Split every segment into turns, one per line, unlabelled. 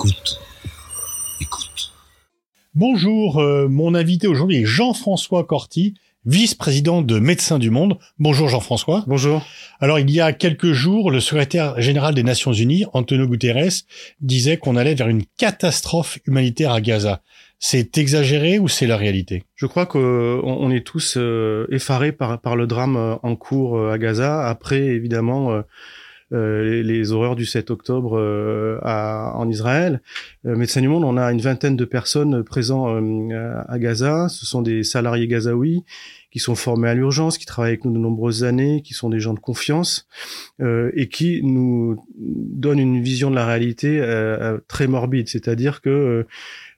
Écoute. Écoute.
Bonjour, euh, mon invité aujourd'hui est Jean-François Corti, vice-président de Médecins du Monde. Bonjour Jean-François.
Bonjour.
Alors il y a quelques jours, le secrétaire général des Nations Unies, Antonio Guterres, disait qu'on allait vers une catastrophe humanitaire à Gaza. C'est exagéré ou c'est la réalité?
Je crois qu'on est tous euh, effarés par, par le drame euh, en cours à Gaza. Après, évidemment, euh, les, horreurs du 7 octobre euh, à, en Israël. Euh, Médecins du Monde, on a une vingtaine de personnes présentes à Gaza. Ce sont des salariés gazaouis qui sont formés à l'urgence, qui travaillent avec nous de nombreuses années, qui sont des gens de confiance euh, et qui nous donnent une vision de la réalité euh, très morbide. C'est-à-dire que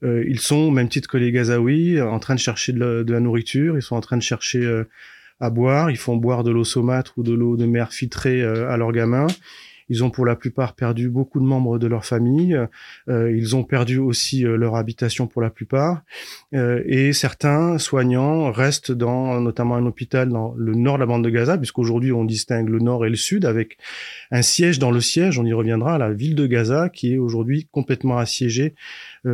euh, ils sont, au même titre que les Gazaouis, en train de chercher de la, de la nourriture, ils sont en train de chercher à boire. Ils font boire de l'eau saumâtre ou de l'eau de mer filtrée euh, à leurs gamins. Ils ont pour la plupart perdu beaucoup de membres de leur famille. Euh, ils ont perdu aussi euh, leur habitation pour la plupart. et certains soignants restent dans notamment un hôpital dans le nord de la bande de Gaza, puisqu'aujourd'hui on distingue le nord et le sud avec un siège dans le siège. On y reviendra la ville de Gaza qui est aujourd'hui complètement assiégée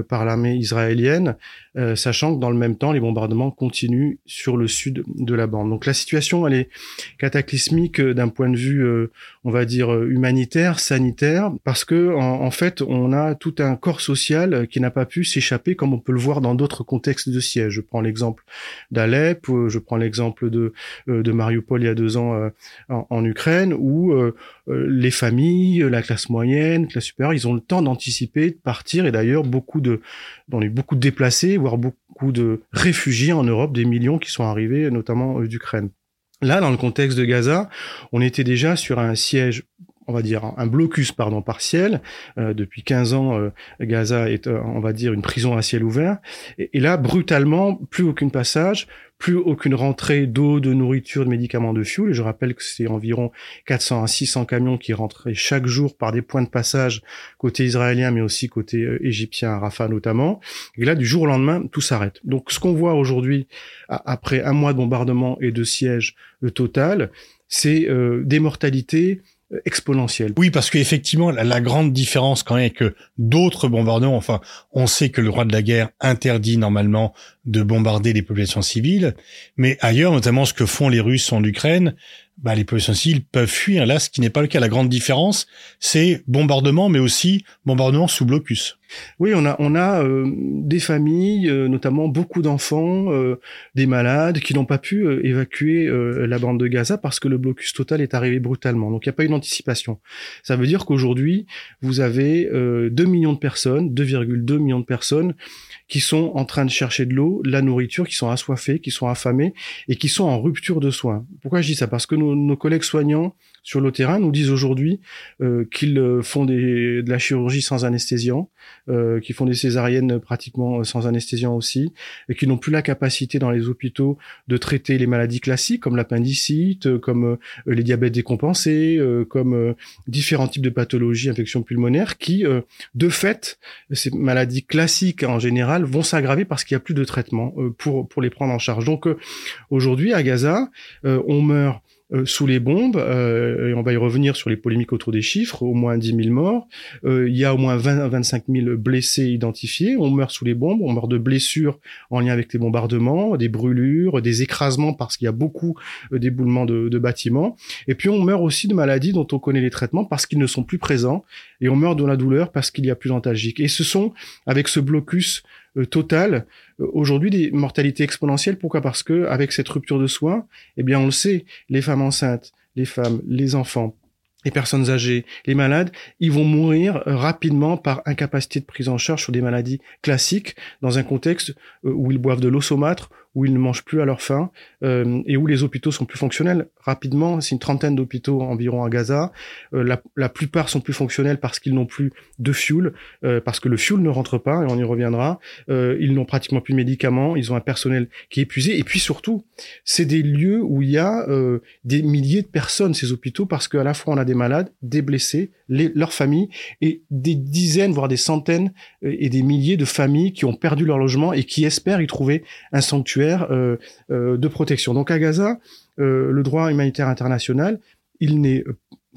par l'armée israélienne, euh, sachant que dans le même temps, les bombardements continuent sur le sud de la bande. Donc la situation, elle est cataclysmique euh, d'un point de vue, on va dire, humanitaire, sanitaire, parce que en, fait, on a tout un corps social qui n'a pas pu s'échapper, comme on peut le voir dans d'autres contextes de siège. Je prends l'exemple d'Alep, je prends l'exemple de, de Mariupol il y a deux ans en, en, Ukraine, où les familles, la classe moyenne, la classe supérieure, ils ont le temps d'anticiper, de partir, et d'ailleurs beaucoup de, a eu beaucoup de déplacés, voire beaucoup de réfugiés en Europe, des millions qui sont arrivés, notamment euh, d'Ukraine. Là, dans le contexte de Gaza, on était déjà sur un siège on va dire un blocus pardon partiel. Euh, depuis 15 ans, euh, Gaza est, on va dire, une prison à ciel ouvert. Et, là, brutalement, plus aucun passage, plus aucune rentrée d'eau, de nourriture, de médicaments, de fuel. Et je rappelle que c'est environ 400 à 600 camions qui rentraient chaque jour par des points de passage côté israélien, mais aussi côté euh, égyptien, Rafah notamment. Et là, du jour au lendemain, tout s'arrête. Donc, ce qu'on voit aujourd'hui, après un mois de bombardement et de siège euh, total, c'est euh, des mortalités exponentielle.
Oui, parce qu'effectivement, la, la, grande différence quand même est que d'autres bombardements, enfin, on sait que le droit de la guerre interdit normalement de bombarder les populations civiles, mais ailleurs, notamment ce que font les Russes en Ukraine, bah, les civiles peuvent fuir. Là, ce qui n'est pas le cas. La grande différence, c'est bombardement, mais aussi bombardement sous blocus.
Oui, on a on a euh, des familles, euh, notamment beaucoup d'enfants, euh, des malades qui n'ont pas pu évacuer la bande de Gaza parce que le blocus total est arrivé brutalement. Donc il n'y a pas eu d'anticipation. Ça veut dire qu'aujourd'hui, vous avez 2 millions de personnes, 2,2 millions de personnes qui sont en train de chercher de l'eau, la nourriture, qui sont assoiffés, qui sont affamés et qui sont en rupture de soins. Pourquoi je dis ça? Parce que nos, collègues soignants sur le terrain nous disent aujourd'hui euh, qu'ils euh, font de la chirurgie sans anesthésiant, euh, qu'ils font des césariennes pratiquement sans anesthésiant aussi, et qu'ils n'ont plus la capacité dans les hôpitaux de traiter les maladies classiques comme l'appendicite, comme les diabètes décompensés, comme différents types de pathologies, infections pulmonaires, qui, de fait, ces maladies classiques en général vont s'aggraver parce qu'il n'y a plus de traitement pour, pour les prendre en charge. Donc aujourd'hui, à Gaza, on meurt euh, sous les bombes, euh, et on va y revenir sur les polémiques autour des chiffres, au moins 10 000 morts, euh, il y a au moins 20 à 25 000 blessés identifiés, on meurt sous les bombes, on meurt de blessures en lien avec les bombardements, des brûlures, des écrasements parce qu'il y a beaucoup d'éboulements de, de bâtiments, et puis on meurt aussi de maladies dont on connaît les traitements parce qu'ils ne sont plus présents, et on meurt de la douleur parce qu'il y a plus d'antalgiques. Et ce sont, avec ce blocus euh, total, euh, aujourd'hui des mortalités exponentielles. Pourquoi? Parce que avec cette rupture de soins, eh bien on le sait, les femmes enceintes, les femmes, les enfants, les personnes âgées, les malades, ils vont mourir euh, rapidement par incapacité de prise en charge sur des maladies classiques dans un contexte où ils boivent de l'eau saumâtre, où ils ne mangent plus à leur faim euh, et où les hôpitaux sont plus fonctionnels. Rapidement, c'est une trentaine d'hôpitaux environ à Gaza. Euh, la, la, plupart sont plus fonctionnels parce qu'ils n'ont plus de fuel, euh, parce que le fuel ne rentre pas, et on y reviendra. Euh, ils n'ont pratiquement plus de médicaments, ils ont un personnel qui est épuisé. Et puis surtout, c'est des lieux où il y a euh, des milliers de personnes, ces hôpitaux, parce qu'à la fois on a des malades, des blessés, les, leurs familles, et des dizaines, voire des centaines et des milliers de familles qui ont perdu leur logement et qui espèrent y trouver un sanctuaire euh, euh, de protection. Donc à Gaza, euh, le droit humanitaire international, il n'est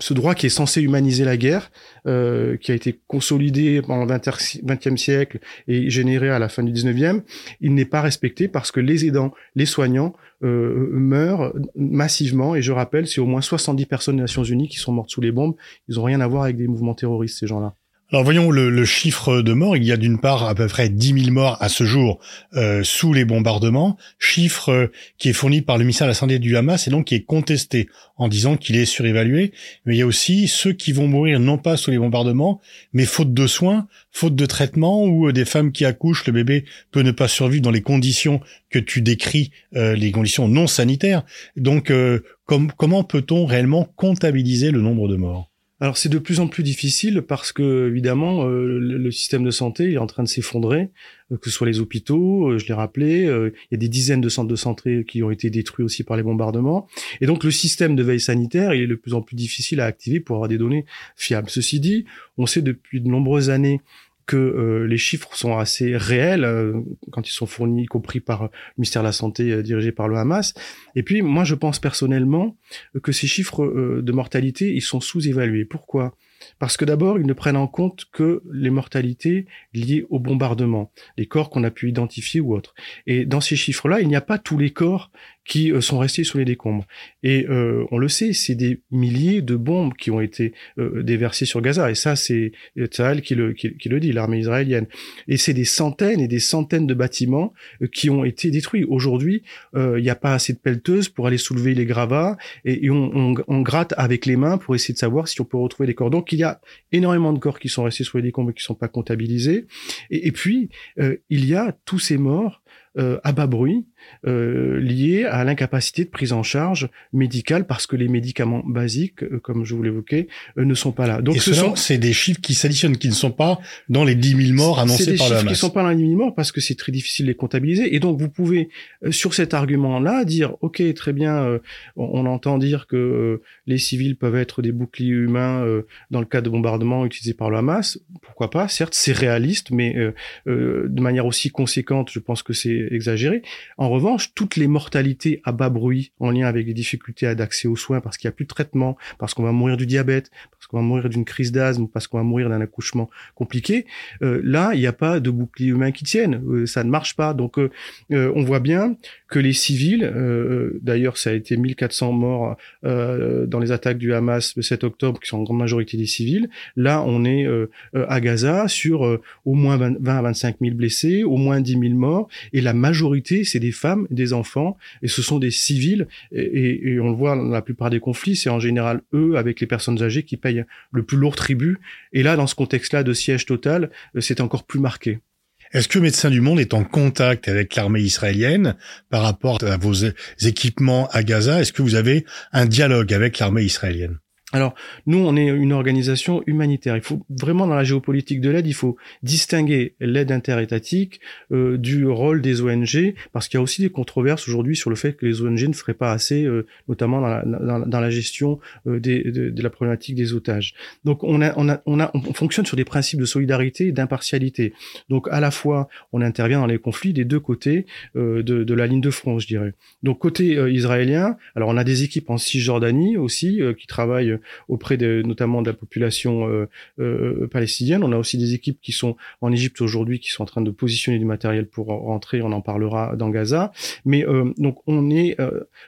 ce droit qui est censé humaniser la guerre, euh, qui a été consolidé pendant le XXe siècle et généré à la fin du XIXe, il n'est pas respecté parce que les aidants, les soignants euh, meurent massivement. Et je rappelle, c'est au moins 70 personnes des Nations Unies qui sont mortes sous les bombes. Ils n'ont rien à voir avec des mouvements terroristes, ces gens-là.
Alors voyons le, chiffre de morts. Il y a d'une part à peu près 10 000 morts à ce jour euh, sous les bombardements, chiffre euh, qui est fourni par le ministère de la Santé du Hamas et donc qui est contesté en disant qu'il est surévalué. Mais il y a aussi ceux qui vont mourir non pas sous les bombardements, mais faute de soins, faute de traitement, ou euh, des femmes qui accouchent, le bébé peut ne pas survivre dans les conditions que tu décris, les conditions non sanitaires. Donc comment peut-on réellement comptabiliser le nombre de morts?
Alors c'est de plus en plus difficile parce que évidemment euh, le, système de santé est en train de s'effondrer, euh, que ce soit les hôpitaux, euh, je l'ai rappelé, il y a des dizaines de centres de santé qui ont été détruits aussi par les bombardements, et donc le système de veille sanitaire il est de plus en plus difficile à activer pour avoir des données fiables. Ceci dit, on sait depuis de nombreuses années que euh, les chiffres sont assez réels euh, quand ils sont fournis, y compris par le ministère de la Santé euh, dirigé par le Hamas. Et puis, moi, je pense personnellement que ces chiffres de mortalité, ils sont sous-évalués. Pourquoi? Parce que d'abord, ils ne prennent en compte que les mortalités liées au bombardement, les corps qu'on a pu identifier ou autres. Et dans ces chiffres-là, il n'y a pas tous les corps qui euh, sont restés sous les décombres. Et euh, on le sait, c'est des milliers de bombes qui ont été euh, déversées sur Gaza. Et ça, c'est Tzahal qui le, qui, le dit, l'armée israélienne. Et c'est des centaines et des centaines de bâtiments qui ont été détruits. Aujourd'hui, il n'y a pas assez de pelleteuses pour aller soulever les gravats et, on, on, on, gratte avec les mains pour essayer de savoir si on peut retrouver les corps. Donc il y a énormément de corps qui sont restés sous les décombres et qui ne sont pas comptabilisés. Et, et puis, il y a tous ces morts euh, à bas bruit euh, lié à l'incapacité de prise en charge médicale parce que les médicaments basiques, euh, comme je vous l'évoquais, euh, ne sont pas là.
Donc, ce sont c'est des chiffres qui s'additionnent, qui ne sont pas dans les 10 000 morts annoncés par
la
C'est
des chiffres qui sont pas dans les 10 000 morts parce que c'est très difficile de les comptabiliser. Et donc, vous pouvez, sur cet argument-là, dire, OK, très bien, on, entend dire que les civils peuvent être des boucliers humains dans le cas de bombardements utilisés par le Hamas. Pourquoi pas? Certes, c'est réaliste, mais de manière aussi conséquente, je pense que c'est exagéré. En revanche, toutes les mortalités à bas bruit en lien avec les difficultés d'accès aux soins parce qu'il n'y a plus de traitement, parce qu'on va mourir du diabète, parce qu'on va mourir d'une crise d'asthme, parce qu'on va mourir d'un accouchement compliqué, euh, là, il n'y a pas de bouclier humain qui tienne. Euh, ça ne marche pas. Donc, euh, on voit bien que les civils, d'ailleurs, ça a été 1400 morts dans les attaques du Hamas le 7 octobre, qui sont en grande majorité des civils. Là, on est à Gaza sur au moins 20, 20 à 25 000 blessés, au moins 10 000 morts, et la majorité, c'est des femmes, des enfants, et ce sont des civils. Et, on le voit dans la plupart des conflits, c'est en général eux, avec les personnes âgées, qui payent le plus lourd tribut. Et là, dans ce contexte-là de siège total, euh, c'est encore plus marqué.
Est-ce que Médecins du Monde est en contact avec l'armée israélienne par rapport à vos équipements à Gaza? Est-ce que vous avez un dialogue avec l'armée israélienne?
Alors, nous, on est une organisation humanitaire. Il faut vraiment, dans la géopolitique de l'aide, il faut distinguer l'aide interétatique euh, du rôle des ONG, parce qu'il y a aussi des controverses aujourd'hui sur le fait que les ONG ne feraient pas assez, euh, notamment dans la, gestion euh, de, la problématique des otages. Donc, on fonctionne sur des principes de solidarité et d'impartialité. Donc, à la fois, on intervient dans les conflits des deux côtés euh, de, de, la ligne de front, je dirais. Donc, côté israélien, alors on a des équipes en Cisjordanie aussi qui travaillent auprès de, notamment de la population euh, euh, palestinienne. On a aussi des équipes qui sont en Égypte aujourd'hui, qui sont en train de positionner du matériel pour rentrer. On en parlera dans Gaza. Mais euh, donc on est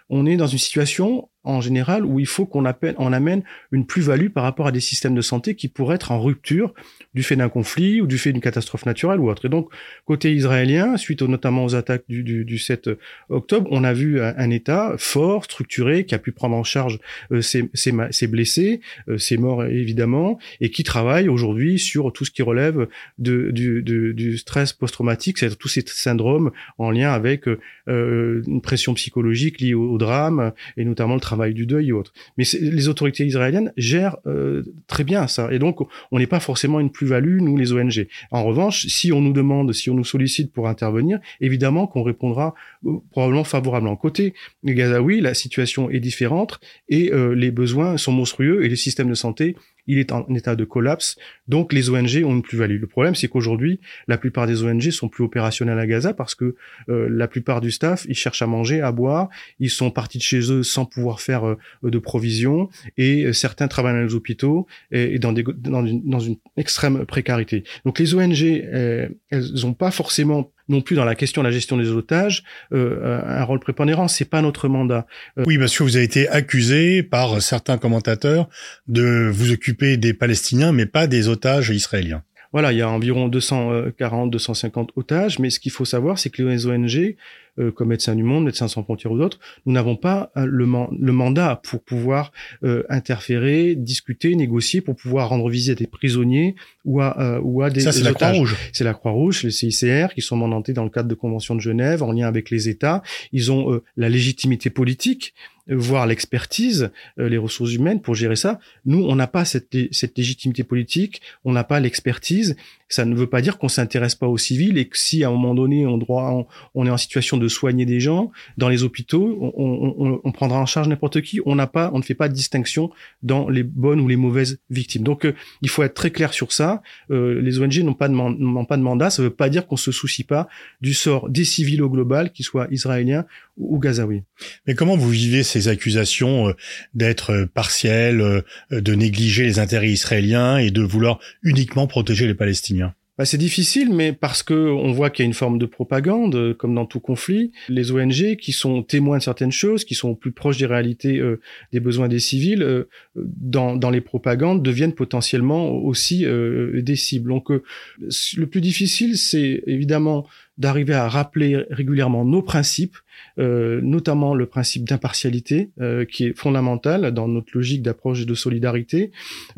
on est dans une situation en général où il faut qu'on on amène une plus-value par rapport à des systèmes de santé qui pourraient être en rupture du fait d'un conflit ou du fait d'une catastrophe naturelle ou autre. Et donc, côté israélien, suite notamment aux attaques du, du, du, 7 octobre, on a vu un, État fort, structuré, qui a pu prendre en charge euh, ses, ses, ses, blessés, euh, ses morts évidemment, et qui travaille aujourd'hui sur tout ce qui relève de, du, du, stress post-traumatique, c'est-à-dire tous ces syndromes en lien avec euh, une pression psychologique liée au, au drame et notamment le travail travail du deuil et autres. Mais les autorités israéliennes gèrent euh, très bien ça. Et donc, on n'est pas forcément une plus-value, nous, les ONG. En revanche, si on nous demande, si on nous sollicite pour intervenir, évidemment qu'on répondra euh, probablement favorablement. Côté Gazaoui, la situation est différente et euh, les besoins sont monstrueux et les systèmes de santé il est en état de collapse. Donc les ONG ont une plus-value. Le problème, c'est qu'aujourd'hui, la plupart des ONG sont plus opérationnelles à Gaza parce que euh, la plupart du staff, ils cherchent à manger, à boire, ils sont partis de chez eux sans pouvoir faire euh, de provisions et euh, certains travaillent dans les hôpitaux et, dans, des, dans, une, dans, une, extrême précarité. Donc les ONG, elles n'ont pas forcément non plus dans la question de la gestion des otages euh, un rôle prépondérant. C'est pas notre mandat.
Euh, oui, parce que vous avez été accusé par certains commentateurs de vous occuper des Palestiniens, mais pas des otages israéliens.
Voilà, il y a environ 240, 250 otages, mais ce qu'il faut savoir, c'est que les ONG euh, comme Médecins du Monde, Médecins sans frontières ou d'autres, nous n'avons pas euh, le, le, mandat pour pouvoir euh, interférer, discuter, négocier, pour pouvoir rendre visite à des prisonniers ou à, ou à des
Ça, c'est la Croix-Rouge.
C'est la Croix-Rouge, les CICR, qui sont mandatés dans le cadre de conventions de Genève, en lien avec les États. Ils ont la légitimité politique voire l'expertise, les ressources humaines pour gérer ça. Nous, on n'a pas cette, cette légitimité politique, on n'a pas l'expertise. Ça ne veut pas dire qu'on s'intéresse pas aux civils et que si à un moment donné on, droit, on, on est en situation de de soigner des gens dans les hôpitaux. On, prendra en charge n'importe qui. On n'a pas, on ne fait pas de distinction dans les bonnes ou les mauvaises victimes. Donc, euh, il faut être très clair sur ça. Euh, les ONG n'ont pas de mandat. Ça ne veut pas dire qu'on se soucie pas du sort des civils au global, qu'ils soient israéliens ou, gazaouis.
Mais comment vous vivez ces accusations euh, d'être partiel, de négliger les intérêts israéliens et de vouloir uniquement protéger les Palestiniens?
Bah, c'est difficile, mais parce que on voit qu'il y a une forme de propagande, euh, comme dans tout conflit. Les ONG qui sont témoins de certaines choses, qui sont plus proches des réalités euh, des besoins des civils, euh, dans, dans les propagandes deviennent potentiellement aussi des cibles. Donc, le plus difficile, c'est évidemment d'arriver à rappeler régulièrement nos principes, euh, notamment le principe d'impartialité euh, qui est fondamental dans notre logique d'approche de solidarité,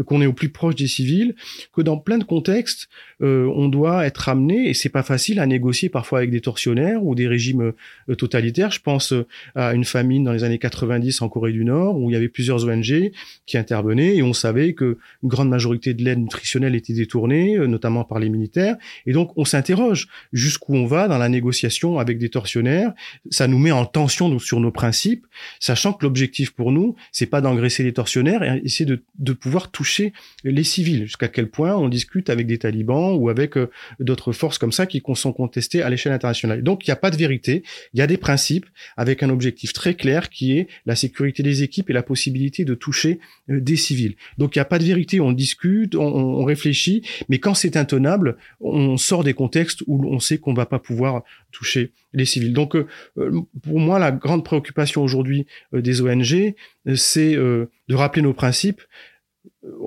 qu'on est au plus proche des civils, que dans plein de contextes, euh, on doit être amené, et c'est pas facile, à négocier parfois avec des tortionnaires ou des régimes totalitaires. Je pense à une famine dans les années 90 en Corée du Nord, où il y avait plusieurs ONG qui intervenaient, et on savait que une grande majorité de l'aide nutritionnelle était détournée, notamment par les militaires, et donc on s'interroge jusqu'où on va dans la négociation avec des tortionnaires, ça nous met en tension sur nos principes, sachant que l'objectif pour nous, c'est pas d'engraisser les tortionnaires, et essayer de, de pouvoir toucher les civils. Jusqu'à quel point on discute avec des talibans ou avec euh, d'autres forces comme ça qui sont contestées à l'échelle internationale. Donc il n'y a pas de vérité, il y a des principes avec un objectif très clair qui est la sécurité des équipes et la possibilité de toucher euh, des civils. Donc il n'y a pas de vérité, on discute, on, on réfléchit, mais quand c'est intenable, on sort des contextes où on sait qu'on va pas pouvoir toucher les civils. Donc, euh, euh, pour moi, la grande préoccupation aujourd'hui euh, des ONG, c'est de rappeler nos principes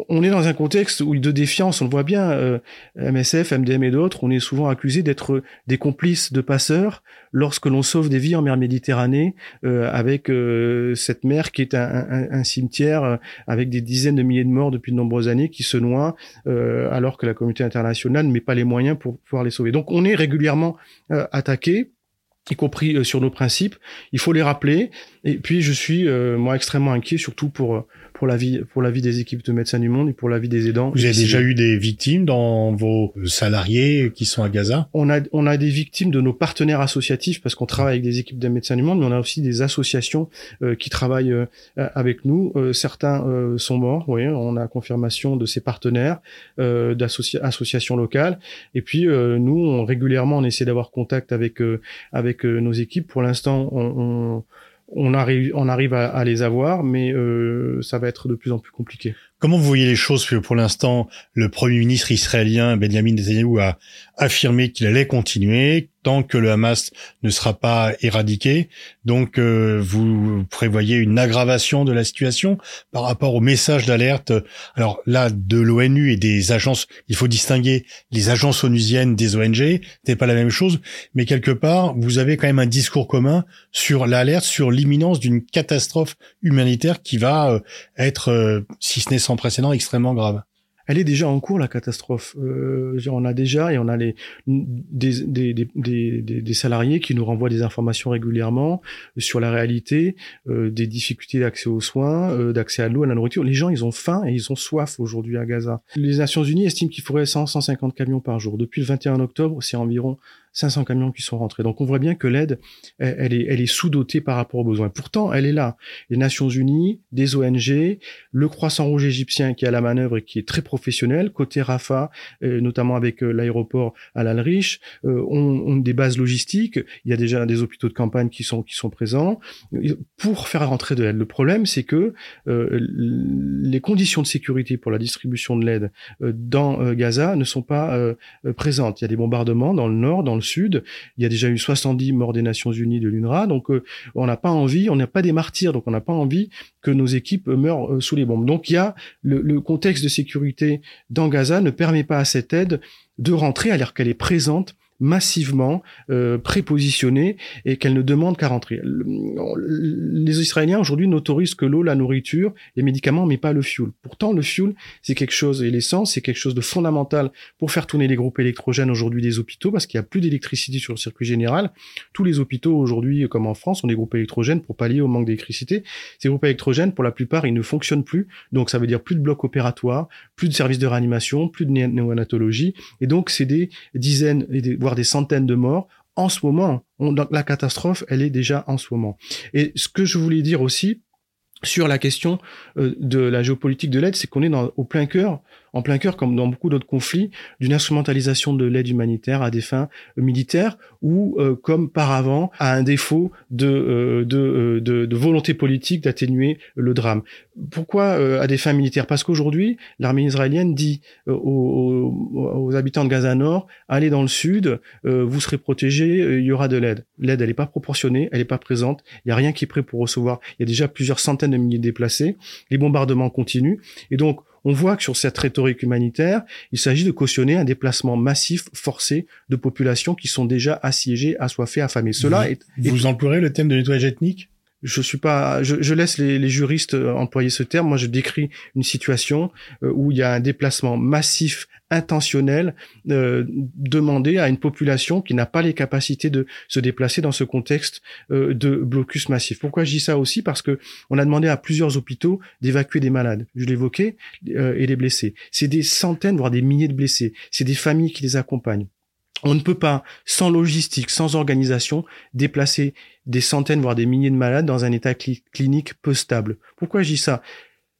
on est dans un contexte où de défiance, on le voit bien, euh, MSF, MDM et d'autres, on est souvent accusés d'être des complices de passeurs lorsque l'on sauve des vies en mer Méditerranée euh, avec euh, cette mer qui est un, cimetière avec des dizaines de milliers de morts depuis de nombreuses années qui se noient alors que la communauté internationale ne met pas les moyens pour pouvoir les sauver. Donc on est régulièrement attaqué y compris sur nos principes. Il faut les rappeler. Et puis, je suis, moi, extrêmement inquiet, surtout pour pour la vie pour la vie des équipes de médecins du monde et pour la vie des aidants.
Vous avez déjà eu des victimes dans vos salariés qui sont à Gaza?
On a on a des victimes de nos partenaires associatifs parce qu'on travaille avec des équipes de médecins du monde, mais on a aussi des associations euh, qui travaillent euh, avec nous. Euh, certains sont morts, oui, on a confirmation de ces partenaires d'associations locales. Et puis nous, on, régulièrement, on essaie d'avoir contact avec avec nos équipes. Pour l'instant, on, on on arrive, on arrive à, les avoir, mais euh, ça va être de plus en plus compliqué.
Comment vous voyez les choses Pour l'instant, le Premier ministre israélien Benjamin Netanyahu a affirmé qu'il allait continuer tant que le Hamas ne sera pas éradiqué. Donc, euh, vous prévoyez une aggravation de la situation par rapport au message d'alerte. Alors là, de l'ONU et des agences, il faut distinguer les agences onusiennes des ONG. C'est pas la même chose, mais quelque part, vous avez quand même un discours commun sur l'alerte, sur l'imminence d'une catastrophe humanitaire qui va euh, être, euh, si ce n'est sans précédent extrêmement grave
elle est déjà en cours la catastrophe. Euh, on a déjà et on a les des, des, des, des, salariés qui nous renvoient des informations régulièrement sur la réalité euh, des difficultés d'accès aux soins, euh, d'accès à l'eau, à la nourriture. Les gens, ils ont faim et ils ont soif aujourd'hui à Gaza. Les Nations Unies estiment qu'il faudrait 100 150 camions par jour. Depuis le 21 octobre, c'est environ 500 camions qui sont rentrés. Donc on voit bien que l'aide, elle, est, elle est sous-dotée par rapport aux besoins. Pourtant, elle est là. Les Nations Unies, des ONG, le Croissant Rouge égyptien qui est à la manœuvre et qui est très professionnel, côté Rafah, euh, notamment avec euh, l'aéroport à l'Al-Rish, euh, ont, des bases logistiques. Il y a déjà des hôpitaux de campagne qui sont qui sont présents pour faire rentrer de l'aide. Le problème, c'est que les conditions de sécurité pour la distribution de l'aide dans Gaza ne sont pas présentes. Il y a des bombardements dans le nord, dans le Il y a déjà eu 70 morts des Nations Unies de l'UNRWA. Donc, euh, on n'a pas envie, on n'a pas des martyrs, donc on n'a pas envie que nos équipes meurent euh, sous les bombes. Donc, il y a le, contexte de sécurité dans Gaza ne permet pas à cette aide de rentrer alors qu'elle est présente massivement euh, prépositionnée et qu'elle ne demande qu'à rentrer. Les Israéliens aujourd'hui n'autorisent que l'eau, la nourriture, les médicaments, mais pas le fuel. Pourtant, le fuel, c'est quelque chose, et l'essence, c'est quelque chose de fondamental pour faire tourner les groupes électrogènes aujourd'hui des hôpitaux, parce qu'il n'y a plus d'électricité sur le circuit général. Tous les hôpitaux aujourd'hui, comme en France, ont des groupes électrogènes pour pallier au manque d'électricité. Ces groupes électrogènes, pour la plupart, ils ne fonctionnent plus. Donc, ça veut dire plus de blocs opératoires, plus de services de réanimation, plus de néonatologie. Et donc, c'est des dizaines, et des, des centaines de morts en ce moment. la catastrophe, elle est déjà en ce moment. Et ce que je voulais dire aussi sur la question euh, de la géopolitique de l'aide, c'est qu'on est au plein cœur en plein cœur, comme dans beaucoup d'autres conflits, d'une instrumentalisation de l'aide humanitaire à des fins militaires ou, euh, comme par avant, à un défaut de, euh, euh, de, volonté politique d'atténuer le drame. Pourquoi à des fins militaires? Parce qu'aujourd'hui, l'armée israélienne dit aux, aux, habitants de Gaza Nord, allez dans le sud, vous serez protégés, il y aura de l'aide. L'aide, elle n'est pas proportionnée, elle n'est pas présente, il n'y a rien qui est prêt pour recevoir. Il y a déjà plusieurs centaines de milliers de déplacés, les bombardements continuent, et donc on voit que sur cette rhétorique humanitaire, il s'agit de cautionner un déplacement massif, forcé de populations qui sont déjà assiégées, assoiffées, affamées. Cela
vous, est, vous emploierez le thème de nettoyage ethnique?
Je suis pas, je, laisse les, juristes euh, employer ce terme. Moi, je décris une situation euh, où il y a un déplacement massif, intentionnel, euh, demandé à une population qui n'a pas les capacités de se déplacer dans ce contexte de blocus massif. Pourquoi je dis ça aussi? Parce que on a demandé à plusieurs hôpitaux d'évacuer des malades. Je l'évoquais et des blessés. C'est des centaines, voire des milliers de blessés. C'est des familles qui les accompagnent. On ne peut pas, sans logistique, sans organisation, déplacer des centaines, voire des milliers de malades dans un état clinique peu stable. Pourquoi je dis ça?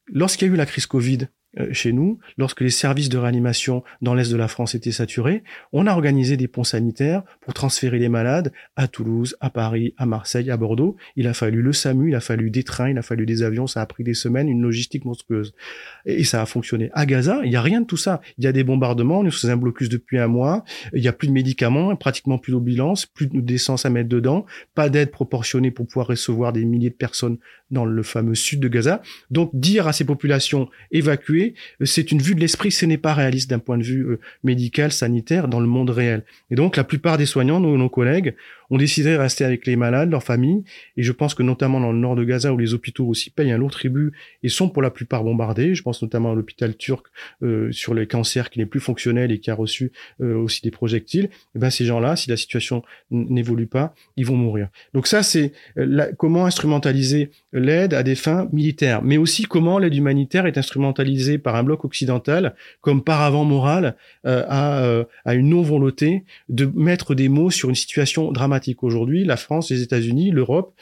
Lorsqu'il y a eu la crise Covid, chez nous, lorsque les services de réanimation dans l'est de la France étaient saturés, on a organisé des ponts sanitaires pour transférer les malades à Toulouse, à Paris, à Marseille, à Bordeaux. Il a fallu le SAMU, il a fallu des trains, il a fallu des avions, ça a pris des semaines, une logistique monstrueuse. Et, ça a fonctionné. À Gaza, il n'y a rien de tout ça. Il y a des bombardements, est sous un blocus depuis un mois, il n'y a plus de médicaments, pratiquement plus d'ambulance, plus d'essence à mettre dedans, pas d'aide proportionnée pour pouvoir recevoir des milliers de personnes dans le fameux sud de Gaza. Donc dire à ces populations évacuées, euh, c'est une vue de l'esprit, ce n'est pas réaliste d'un point de vue euh, médical, sanitaire, dans le monde réel. Et donc la plupart des soignants, nos, nos collègues, ont décidé de rester avec les malades, leurs familles, et je pense que notamment dans le nord de Gaza, où les hôpitaux aussi payent un lourd tribut et sont pour la plupart bombardés, je pense notamment à l'hôpital turc euh, sur les cancers qui n'est plus fonctionnel et qui a reçu aussi des projectiles, et eh ben ces gens-là, si la situation n'évolue pas, ils vont mourir. Donc ça, c'est comment instrumentaliser l'aide à des fins militaires, mais aussi comment l'aide humanitaire est instrumentalisée par un bloc occidental comme paravent moral euh, à, euh, à une non-volonté de mettre des mots sur une situation dramatique. Aujourd'hui, la France, les États-Unis, l'Europe,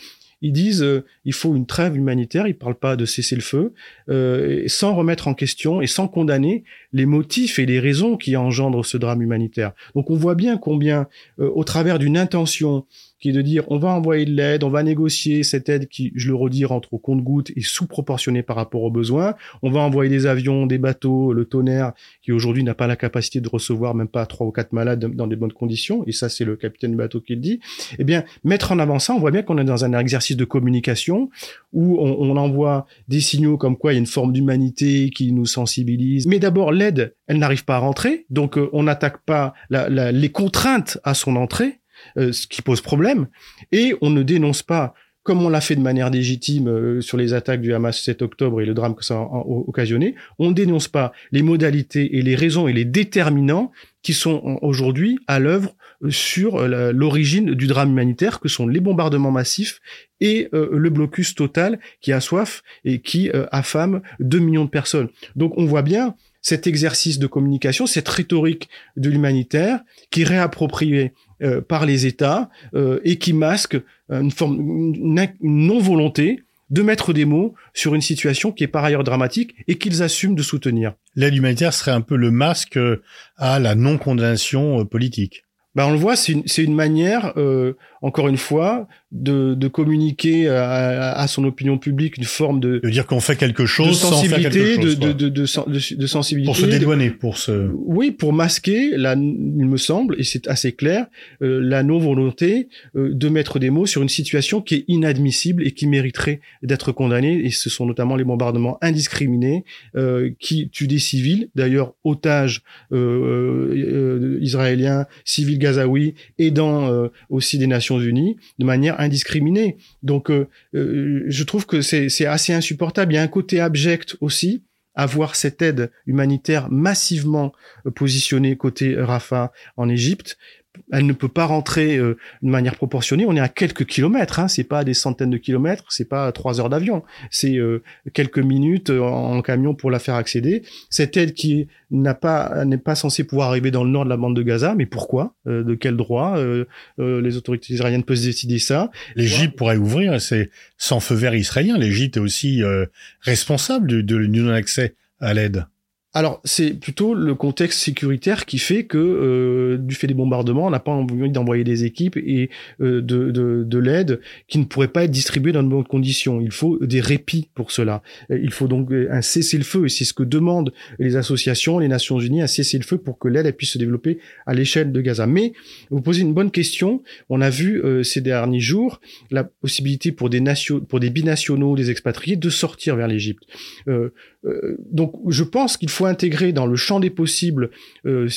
ils disent euh, il faut une trêve humanitaire, ils parlent pas de cesser le feu, euh, sans remettre en question et sans condamner les motifs et les raisons qui engendrent ce drame humanitaire. Donc on voit bien combien, au travers d'une intention qui est de dire on va envoyer de l'aide, on va négocier cette aide qui, je le redis, rentre au compte-goutte et sous-proportionnée par rapport aux besoins. On va envoyer des avions, des bateaux, le tonnerre qui aujourd'hui n'a pas la capacité de recevoir même pas trois ou quatre malades dans des bonnes conditions. Et ça, c'est le capitaine du bateau qui le dit. Eh bien, mettre en avant ça, on voit bien qu'on est dans un exercice de communication où on, on envoie des signaux comme quoi il y a une forme d'humanité qui nous sensibilise. Mais d'abord, l'aide, elle n'arrive pas à rentrer, donc euh, on n'attaque pas les contraintes à son entrée. Euh, ce qui pose problème, et on ne dénonce pas comme on l'a fait de manière légitime euh, sur les attaques du Hamas 7 octobre et le drame que ça a occasionné, on ne dénonce pas les modalités et les raisons et les déterminants qui sont aujourd'hui à l'œuvre sur l'origine du drame humanitaire, que sont les bombardements massifs et le blocus total qui a soif et qui affame 2 millions de personnes. Donc on voit bien cet exercice de communication, cette rhétorique de l'humanitaire qui est réappropriée euh, par les États euh, et qui masque une forme, une, non-volonté de mettre des mots sur une situation qui est par ailleurs dramatique et qu'ils assument de soutenir.
L'aide humanitaire serait un peu le masque à la non-condamnation politique.
Ben on le voit, c'est une, une, manière, encore une fois, de, de communiquer à, à, son opinion publique une forme de
de dire qu'on fait quelque chose
de sensibilité
sans faire quelque chose,
de, de, de, de, sensibilité
pour se dédouaner pour se
oui pour masquer la il me semble et c'est assez clair euh, la non volonté euh, de mettre des mots sur une situation qui est inadmissible et qui mériterait d'être condamnée. Et ce sont notamment les bombardements indiscriminés euh, qui tuent des civils. D'ailleurs otages israéliens civils gazaouis aidant aussi des Nations Unies de manière indiscriminé. Donc, euh, euh, je trouve que c'est assez insupportable. Il y a un côté abject aussi à voir cette aide humanitaire massivement euh, positionnée côté Rafah en Égypte elle ne peut pas rentrer euh, de manière proportionnée. On est à quelques kilomètres, hein. c'est pas des centaines de kilomètres, c'est pas trois heures d'avion, c'est euh, quelques minutes euh, en, camion pour la faire accéder. Cette aide qui n'a pas n'est pas censée pouvoir arriver dans le nord de la bande de Gaza, mais pourquoi De quel droit Les autorités israéliennes peuvent décider ça?
L'Égypte pourrait ouvrir, c'est sans feu vert israélien. L'Égypte est aussi responsable de, de non-accès à l'aide.
Alors, c'est plutôt le contexte sécuritaire qui fait que, euh, du fait des bombardements, on n'a pas envie d'envoyer des équipes et euh, de, de, de l'aide qui ne pourrait pas être distribuée dans de bonnes conditions. Il faut des répits pour cela. Il faut donc un cessez-le-feu, et c'est ce que demandent les associations, les Nations Unies, un cessez-le-feu pour que l'aide puisse se développer à l'échelle de Gaza. Mais vous posez une bonne question. On a vu euh, ces derniers jours la possibilité pour des, pour des binationaux, des expatriés, de sortir vers l'Égypte. Euh, donc je pense qu'il faut intégrer dans le champ des possibles, euh,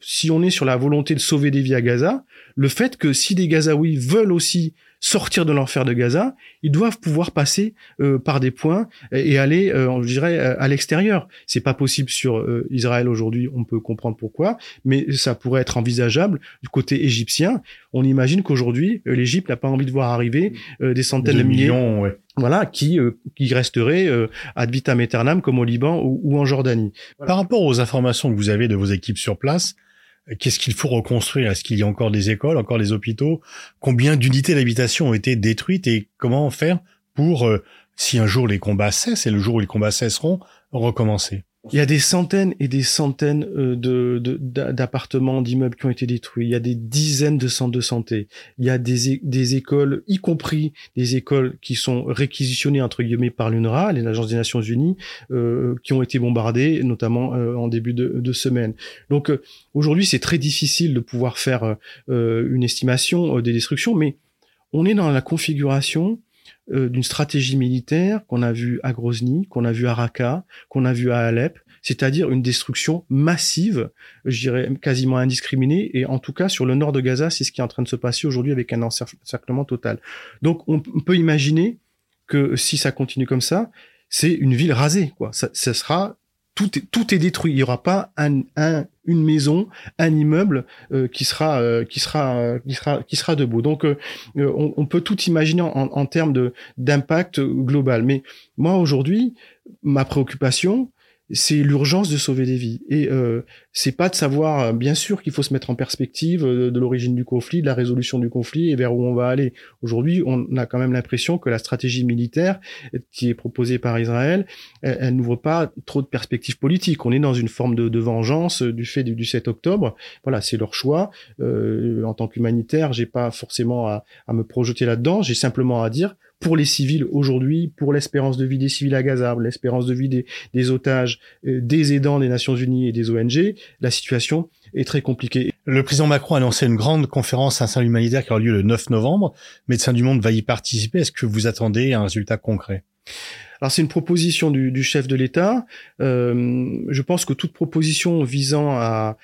si on est sur la volonté de sauver des vies à Gaza, le fait que si des Gazaouis veulent aussi sortir de l'enfer de Gaza, ils doivent pouvoir passer euh, par des points et, aller, euh, je dirais, à l'extérieur. C'est pas possible sur euh, Israël aujourd'hui, on peut comprendre pourquoi, mais ça pourrait être envisageable du côté égyptien. On imagine qu'aujourd'hui, l'Égypte n'a pas envie de voir arriver des centaines de, milliers,
millions, ouais.
voilà, qui qui resteraient ad vitam aeternam comme au Liban ou, ou en Jordanie.
Par rapport aux informations que vous avez de vos équipes sur place, Qu'est-ce qu'il faut reconstruire? Est-ce qu'il y a encore des écoles, encore des hôpitaux? Combien d'unités d'habitation ont été détruites et comment faire pour, euh, si un jour les combats cessent et le jour où les combats cesseront, recommencer?
Il y a des centaines et des centaines euh, de, d'appartements, d'immeubles qui ont été détruits. Il y a des dizaines de centres de santé. Il y a des, des écoles, y compris des écoles qui sont réquisitionnées entre guillemets par l'UNRWA, l'Agence des Nations Unies, euh, qui ont été bombardées, notamment euh, en début de, de semaine. Donc aujourd'hui, c'est très difficile de pouvoir faire une estimation des destructions, mais on est dans la configuration euh, d'une stratégie militaire qu'on a vu à Grozny, qu'on a vu à Raqqa, qu'on a vu à Alep, c'est-à-dire une destruction massive, je dirais quasiment indiscriminée, et en tout cas sur le nord de Gaza, c'est ce qui est en train de se passer aujourd'hui avec un encerclement total. Donc on peut imaginer que si ça continue comme ça, c'est une ville rasée, quoi. Ça, ça sera tout est, tout est détruit. Il n'y aura pas un, un, une maison, un immeuble euh, qui sera euh, qui sera euh, qui sera qui sera debout. Donc on, on, peut tout imaginer en, en termes de d'impact global. Mais moi aujourd'hui, ma préoccupation, c'est l'urgence de sauver des vies. Et euh, c'est pas de savoir, euh, bien sûr qu'il faut se mettre en perspective euh, de, l'origine du conflit, de la résolution du conflit et vers où on va aller. Aujourd'hui, on a quand même l'impression que la stratégie militaire qui est proposée par Israël, elle, n'ouvre pas trop de perspectives politiques. On est dans une forme de, vengeance du fait du, 7 octobre. Voilà, c'est leur choix. Euh, en tant qu'humanitaire, j'ai pas forcément à, à me projeter là-dedans. J'ai simplement à dire pour les civils aujourd'hui, pour l'espérance de vie des civils à Gaza, l'espérance de vie des, otages, euh, des aidants des Nations Unies et des ONG, la situation est très compliquée.
Le président Macron a annoncé une grande conférence sein humanitaire qui aura lieu le 9 novembre. Médecins du Monde va y participer. Est-ce que vous attendez un résultat concret?
Alors c'est une proposition du, chef de l'État. Euh, je pense que toute proposition visant à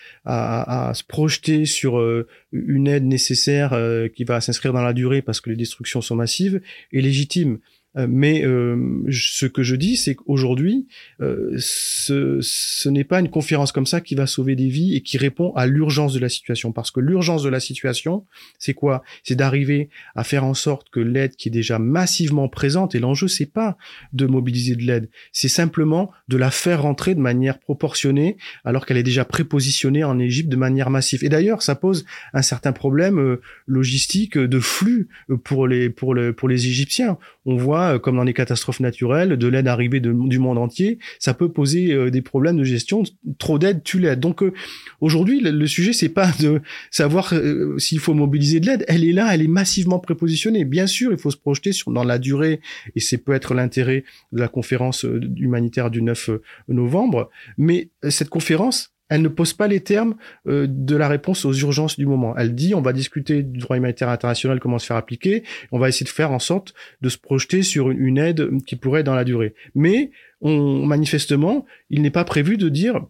se projeter sur euh, une aide nécessaire euh, qui va s'inscrire dans la durée parce que les destructions sont massives est légitime. Euh, mais euh, ce que je dis, c'est qu'aujourd'hui, euh, ce, ce n'est pas une conférence comme ça qui va sauver des vies et qui répond à l'urgence de la situation. Parce que l'urgence de la situation, c'est quoi? C'est d'arriver à faire en sorte que l'aide qui est déjà massivement présente, et l'enjeu, c'est pas de mobiliser de l'aide, c'est simplement de la faire rentrer de manière proportionnée, alors qu'elle est déjà prépositionnée en Égypte de manière massive. Et d'ailleurs, ça pose un certain problème logistique de flux pour les pour le pour les Égyptiens. On voit euh, comme dans les catastrophes naturelles, de l'aide arrivée du monde entier, ça peut poser euh, des problèmes de gestion. Trop d'aide tue l'aide. Donc euh, aujourd'hui, le, sujet c'est pas de savoir s'il faut mobiliser de l'aide. Elle est là, elle est massivement prépositionnée. Bien sûr, il faut se projeter sur dans la durée, et c'est peut être l'intérêt de la conférence humanitaire du 9 novembre. Mais cette conférence, elle ne pose pas les termes euh, de la réponse aux urgences du moment. Elle dit on va discuter du droit humanitaire international, comment se faire appliquer, on va essayer de faire en sorte de se projeter sur une, aide qui pourrait être dans la durée. Mais manifestement, il n'est pas prévu de dire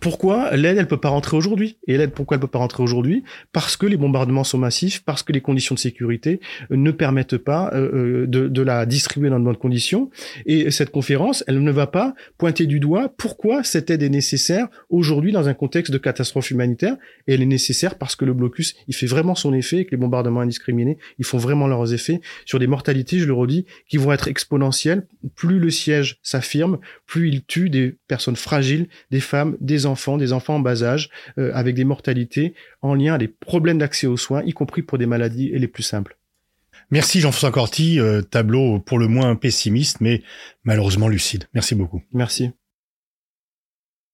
pourquoi l'aide elle peut pas rentrer aujourd'hui? Et l'aide pourquoi elle peut pas rentrer aujourd'hui? Parce que les bombardements sont massifs, parce que les conditions de sécurité euh, ne permettent pas euh, euh, de, de, la distribuer dans de bonnes conditions. Et cette conférence, elle ne va pas pointer du doigt pourquoi cette aide est nécessaire aujourd'hui dans un contexte de catastrophe humanitaire. Et elle est nécessaire parce que le blocus, il fait vraiment son effet et que les bombardements indiscriminés, ils font vraiment leurs effets sur des mortalités, je le redis, qui vont être exponentielles. Plus le siège s'affirme, plus il tue des personnes fragiles, des femmes, des enfants, des enfants en bas âge, euh, avec des mortalités en lien à des problèmes d'accès aux soins, y compris pour des maladies les plus simples.
Merci Jean-François Corti, euh, tableau pour le moins pessimiste, mais malheureusement lucide. Merci beaucoup.
Merci.